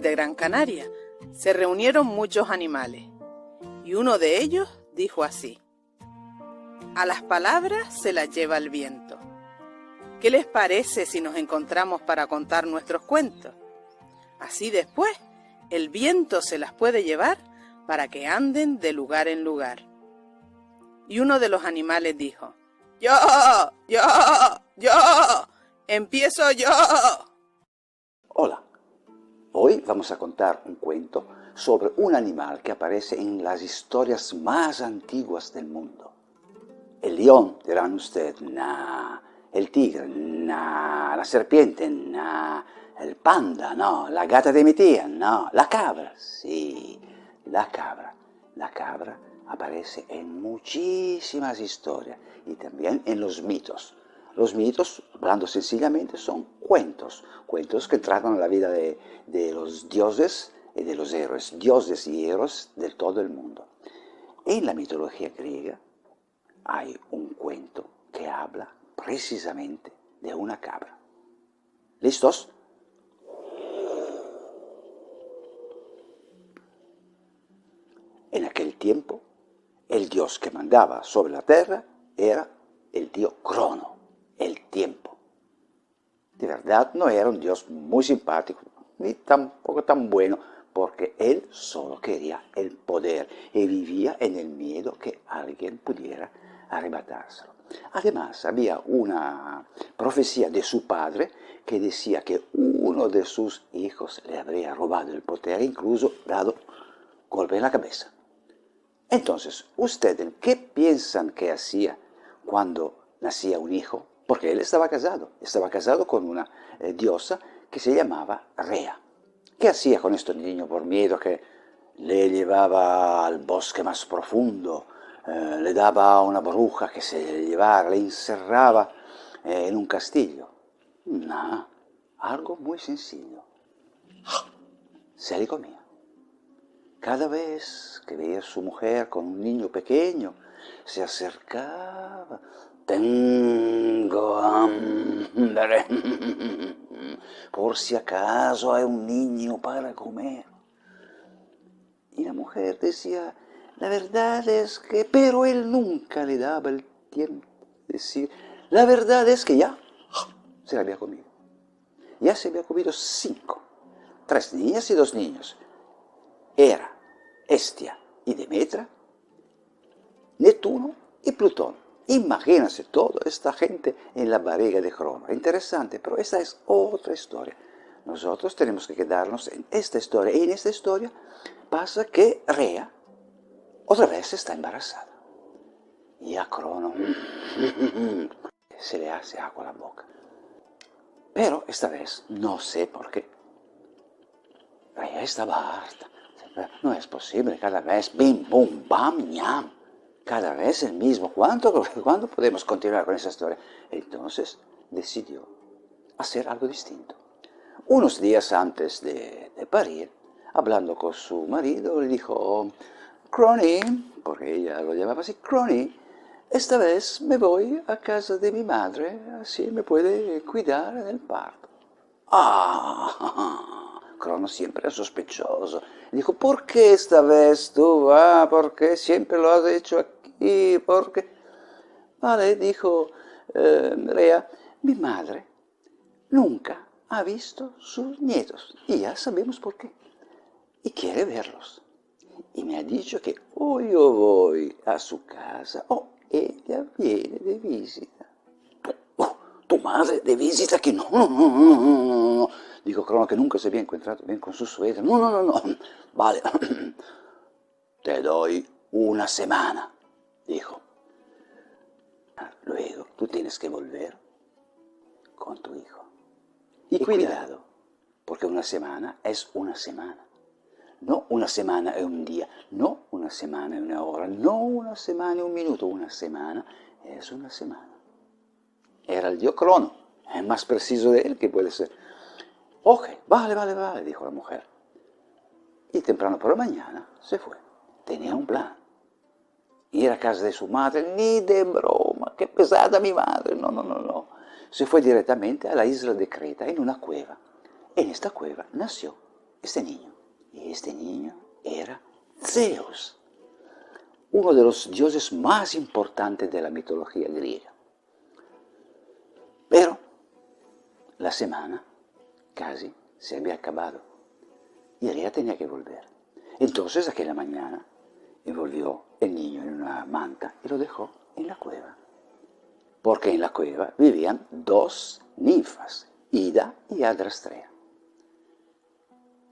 de Gran Canaria se reunieron muchos animales y uno de ellos dijo así, a las palabras se las lleva el viento. ¿Qué les parece si nos encontramos para contar nuestros cuentos? Así después, el viento se las puede llevar para que anden de lugar en lugar. Y uno de los animales dijo, Yo, yo, yo, empiezo yo. Hola, hoy vamos a contar un cuento sobre un animal que aparece en las historias más antiguas del mundo. El león, dirán ustedes, nah. El tigre, nah. La serpiente, nah. El panda, no. La gata de mi tía, no. La cabra, sí. La cabra. La cabra aparece en muchísimas historias y también en los mitos. Los mitos, hablando sencillamente, son cuentos, cuentos que tratan la vida de, de los dioses y de los héroes, dioses y héroes de todo el mundo. En la mitología griega hay un cuento que habla precisamente de una cabra. ¿Listos? En aquel tiempo, el dios que mandaba sobre la tierra era el dios Crono. De verdad no era un dios muy simpático, ni tampoco tan bueno, porque él solo quería el poder y vivía en el miedo que alguien pudiera arrebatárselo. Además, había una profecía de su padre que decía que uno de sus hijos le habría robado el poder, incluso dado golpe en la cabeza. Entonces, ¿ustedes qué piensan que hacía cuando nacía un hijo? Porque él estaba casado, estaba casado con una eh, diosa que se llamaba Rea. ¿Qué hacía con este niño por miedo que le llevaba al bosque más profundo, eh, le daba a una bruja que se le llevara, le encerraba eh, en un castillo? No, algo muy sencillo. Se le comía. Cada vez que veía a su mujer con un niño pequeño, se acercaba. Tengo hambre. Por si acaso hay un niño para comer. Y la mujer decía, la verdad es que, pero él nunca le daba el tiempo de decir, la verdad es que ya se la había comido. Ya se había comido cinco, tres niñas y dos niños. Era Estia y Demetra, Neptuno y Plutón. Imagínense toda esta gente en la barriga de Crono. Interesante, pero esta es otra historia. Nosotros tenemos que quedarnos en esta historia. Y en esta historia pasa que Rea otra vez está embarazada. Y a Crono se le hace agua la boca. Pero esta vez no sé por qué. Rea estaba harta. No es posible cada vez, bim, bum, bam, ñam. Cada vez el mismo. ¿Cuánto, ¿Cuándo podemos continuar con esa historia? Entonces decidió hacer algo distinto. Unos días antes de, de parir, hablando con su marido, le dijo, Crony, porque ella lo llamaba así, Crony, esta vez me voy a casa de mi madre, así me puede cuidar en el parto. Ah, Crono siempre sospechoso. Dijo, ¿por qué esta vez tú vas? Ah, ¿Por qué siempre lo has hecho aquí? ¿Por qué? Vale, dijo eh, Rea, mi madre nunca ha visto sus nietos y ya sabemos por qué. Y quiere verlos. Y me ha dicho que o yo voy a su casa o ella viene de visita. Oh, tu madre de visita que no, no, no, no, no, no. Dijo Crono que nunca se había encontrado bien con su suegra. No, no, no, no. Vale. Te doy una semana, dijo. Luego tú tienes que volver con tu hijo. Y, cuidado, porque una semana es una semana. No una semana e un día, no una semana e una hora, no una semana e un minuto, una semana es una semana. Era el dio Crono, es más preciso de él que puede ser. Ok, vale, vale, vale, dijo la mujer. Y temprano por la mañana se fue. Tenía un plan. Ir a casa de su madre, ni de broma, qué pesada mi madre, no, no, no, no. Se fue directamente a la isla de Creta, en una cueva. En esta cueva nació este niño. Y este niño era Zeus, uno de los dioses más importantes de la mitología griega. Pero la semana casi se había acabado y ella tenía que volver. Entonces aquella mañana envolvió el niño en una manta y lo dejó en la cueva. Porque en la cueva vivían dos ninfas, Ida y Adrastrea.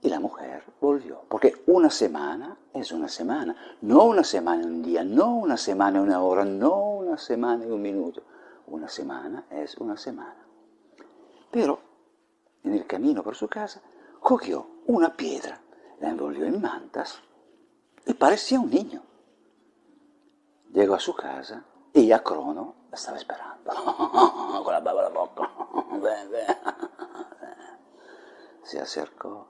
Y la mujer volvió, porque una semana es una semana, no una semana un día, no una semana una hora, no una semana y un minuto. Una semana es una semana. Pero en el camino por su casa cogió una piedra, la envolvió en mantas y parecía un niño. Llegó a su casa y a Crono la estaba esperando, con la baba la boca. Se acercó.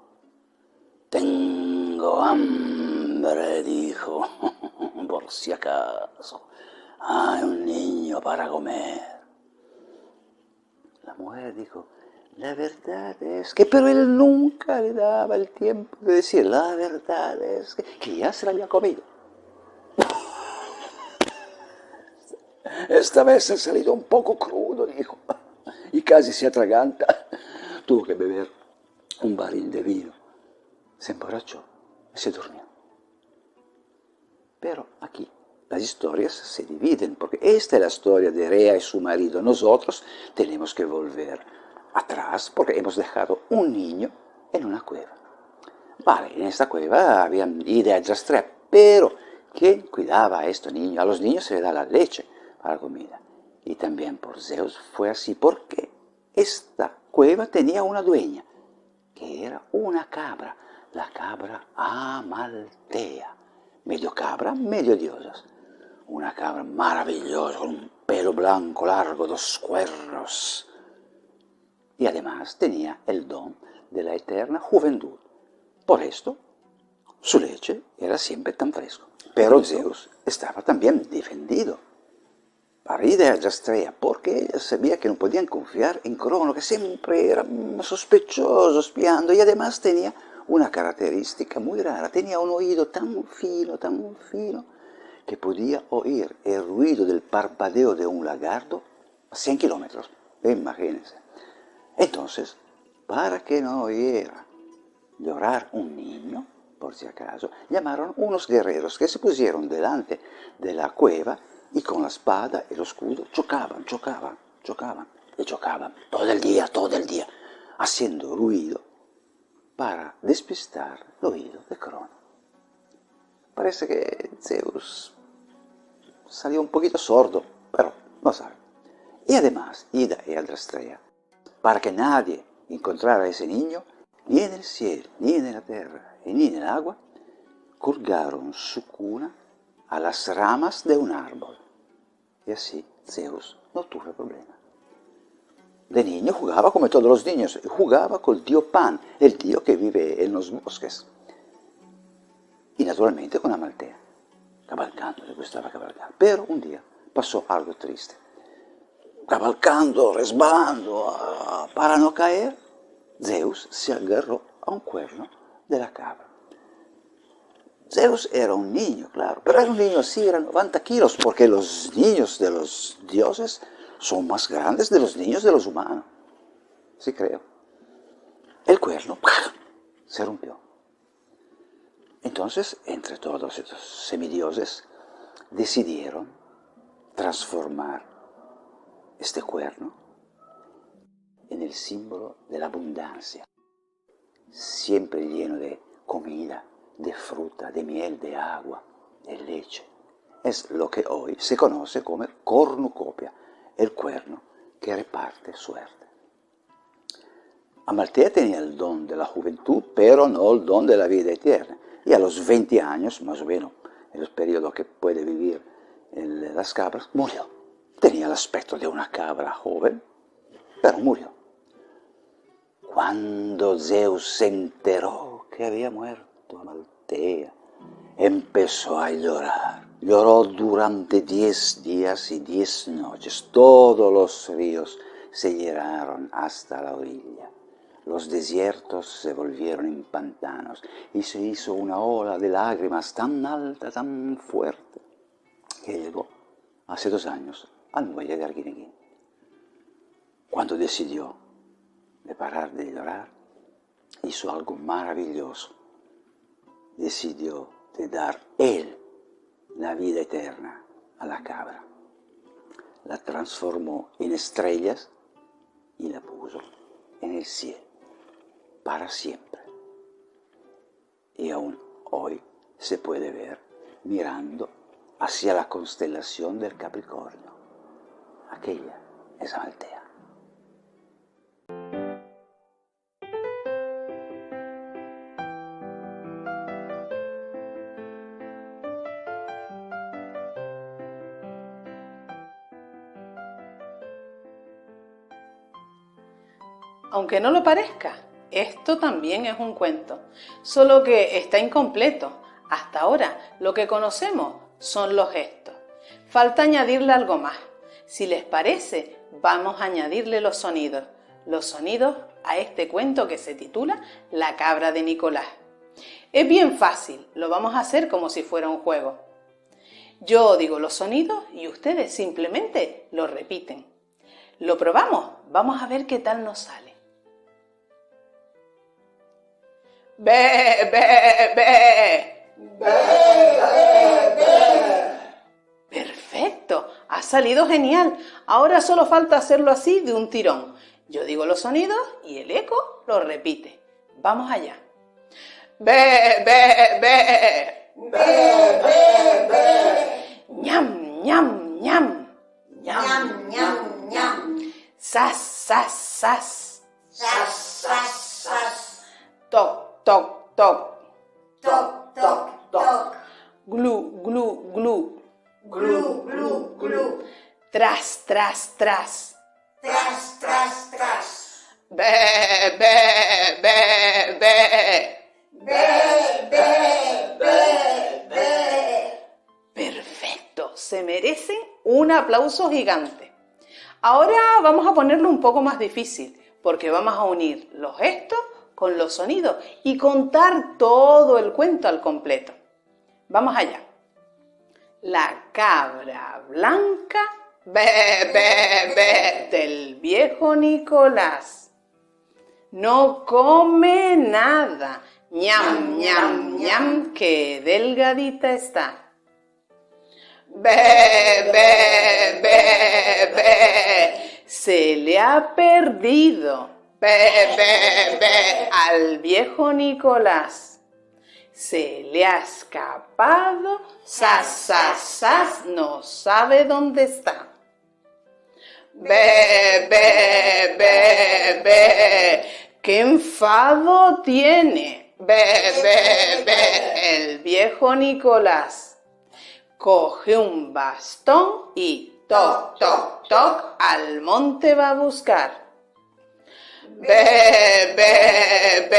Tengo hambre, dijo, por si acaso. Hay un niño para comer. La mujer dijo, la verdad es que, pero él nunca le daba el tiempo de decir, la verdad es que, que ya se la había comido. Esta vez ha salido un poco crudo, dijo, y casi se atraganta. Tuvo que beber un barril de vino. Se emborrachó y se durmió. Pero aquí las historias se dividen, porque esta es la historia de Rea y su marido. Nosotros tenemos que volver atrás porque hemos dejado un niño en una cueva. Vale, en esta cueva habían ideas rastrear, pero ¿quién cuidaba a este niño? A los niños se les da la leche comida. Y también por Zeus fue así, porque esta cueva tenía una dueña, que era una cabra, la cabra Amaltea, medio cabra, medio diosa. Una cabra maravillosa, con un pelo blanco largo, dos cuernos, y además tenía el don de la eterna juventud. Por esto, su leche era siempre tan fresco. Pero Zeus estaba también defendido. Parida y Astrea, porque ella sabía que no podían confiar en Crono, que siempre era sospechoso, espiando, y además tenía una característica muy rara, tenía un oído tan fino, tan fino, que podía oír el ruido del parpadeo de un lagarto a 100 kilómetros. Imagínense. Entonces, para que no oyera llorar un niño, por si acaso, llamaron unos guerreros que se pusieron delante de la cueva y con la espada y el escudo chocaban, chocaban, chocaban y chocaban todo el día, todo el día, haciendo ruido para despistar el oído de Crono. Parece que Zeus salió un poquito sordo, pero no sabe. Y además, Ida y Aldrastrea para que nadie encontrara a ese niño, ni en el cielo, ni en la tierra, ni en el agua, colgaron su cuna a las ramas de un árbol. Y así Zeus no tuvo problema. De niño jugaba como todos los niños, jugaba con el tío Pan, el tío que vive en los bosques. Y naturalmente con Amaltea, cabalgando, le gustaba cabalgar. Pero un día pasó algo triste cabalcando, resbalando, ah, para no caer, Zeus se agarró a un cuerno de la cabra. Zeus era un niño, claro, pero era un niño así, era 90 kilos, porque los niños de los dioses son más grandes de los niños de los humanos. Sí creo. El cuerno se rompió. Entonces, entre todos estos semidioses, decidieron transformar este cuerno en el símbolo de la abundancia, siempre lleno de comida, de fruta, de miel, de agua, de leche. Es lo que hoy se conoce como cornucopia, el cuerno que reparte suerte. Amaltea tenía el don de la juventud, pero no el don de la vida eterna. Y a los 20 años, más o menos, en el periodo que puede vivir las cabras, murió. Tenía el aspecto de una cabra joven, pero murió. Cuando Zeus se enteró que había muerto Amaltea, empezó a llorar. Lloró durante diez días y diez noches. Todos los ríos se llenaron hasta la orilla. los desiertos se volvieron en pantanos y se hizo una ola de lágrimas tan alta, tan fuerte, que llegó hace dos años al muelle de Arguineguín. Cuando decidió de parar de llorar, hizo algo maravilloso. Decidió de dar él la vida eterna a la cabra. La transformó en estrellas y la puso en el cielo para siempre. Y aún hoy se puede ver mirando hacia la constelación del Capricornio. Aquella es Altea. Aunque no lo parezca, esto también es un cuento, solo que está incompleto. Hasta ahora lo que conocemos son los gestos. Falta añadirle algo más. Si les parece, vamos a añadirle los sonidos. Los sonidos a este cuento que se titula La cabra de Nicolás. Es bien fácil, lo vamos a hacer como si fuera un juego. Yo digo los sonidos y ustedes simplemente lo repiten. ¿Lo probamos? Vamos a ver qué tal nos sale. Be, be, be. Perfecto, ha salido genial. Ahora solo falta hacerlo así de un tirón. Yo digo los sonidos y el eco lo repite. Vamos allá. Be, be, be. Be, be, be. Ñam, ñam, ñam. Ñam, ñam, ñam. Sas, sas, sas. Sas, sas, sas. Toc, toc, toc. Toc, toc, toc. Glu, glu, glu. Glu, glu, glu. Tras, tras, tras. Tras, tras, tras. Be, be, be, be. Be, be, be, be. Perfecto, se merecen un aplauso gigante. Ahora vamos a ponerlo un poco más difícil, porque vamos a unir los gestos con los sonidos y contar todo el cuento al completo. Vamos allá. La cabra blanca, be, be, del viejo Nicolás. No come nada. ñam, ñam, ñam, que delgadita está. Be, be, be, se le ha perdido. Be, be, al viejo Nicolás. Se le ha escapado, sas, sas, sas, no sabe dónde está. Be, be, be, be, qué enfado tiene. Be, be, el viejo Nicolás. Coge un bastón y toc, toc, toc, al monte va a buscar. Be, be,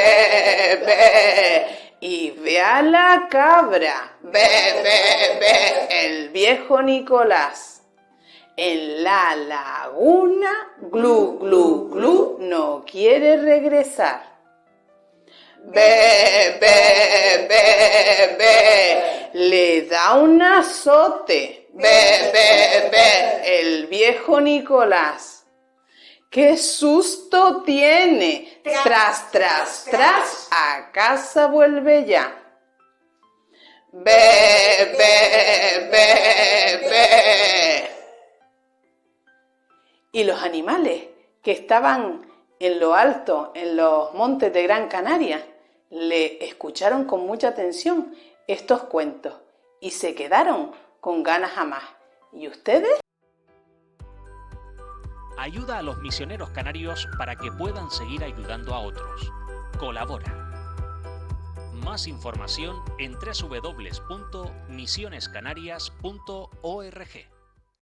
be, y ve a la cabra. Be, be, be, el viejo Nicolás. En la laguna, glu, glu, glu, no quiere regresar. Be, be, be, be, le da un azote. Be, be, be, el viejo Nicolás. ¡Qué susto tiene! Tras, tras, tras, a casa vuelve ya. Be, be, be, be. Y los animales que estaban en lo alto, en los montes de Gran Canaria, le escucharon con mucha atención estos cuentos y se quedaron con ganas a más. ¿Y ustedes? Ayuda a los misioneros canarios para que puedan seguir ayudando a otros. Colabora. Más información en www.misionescanarias.org.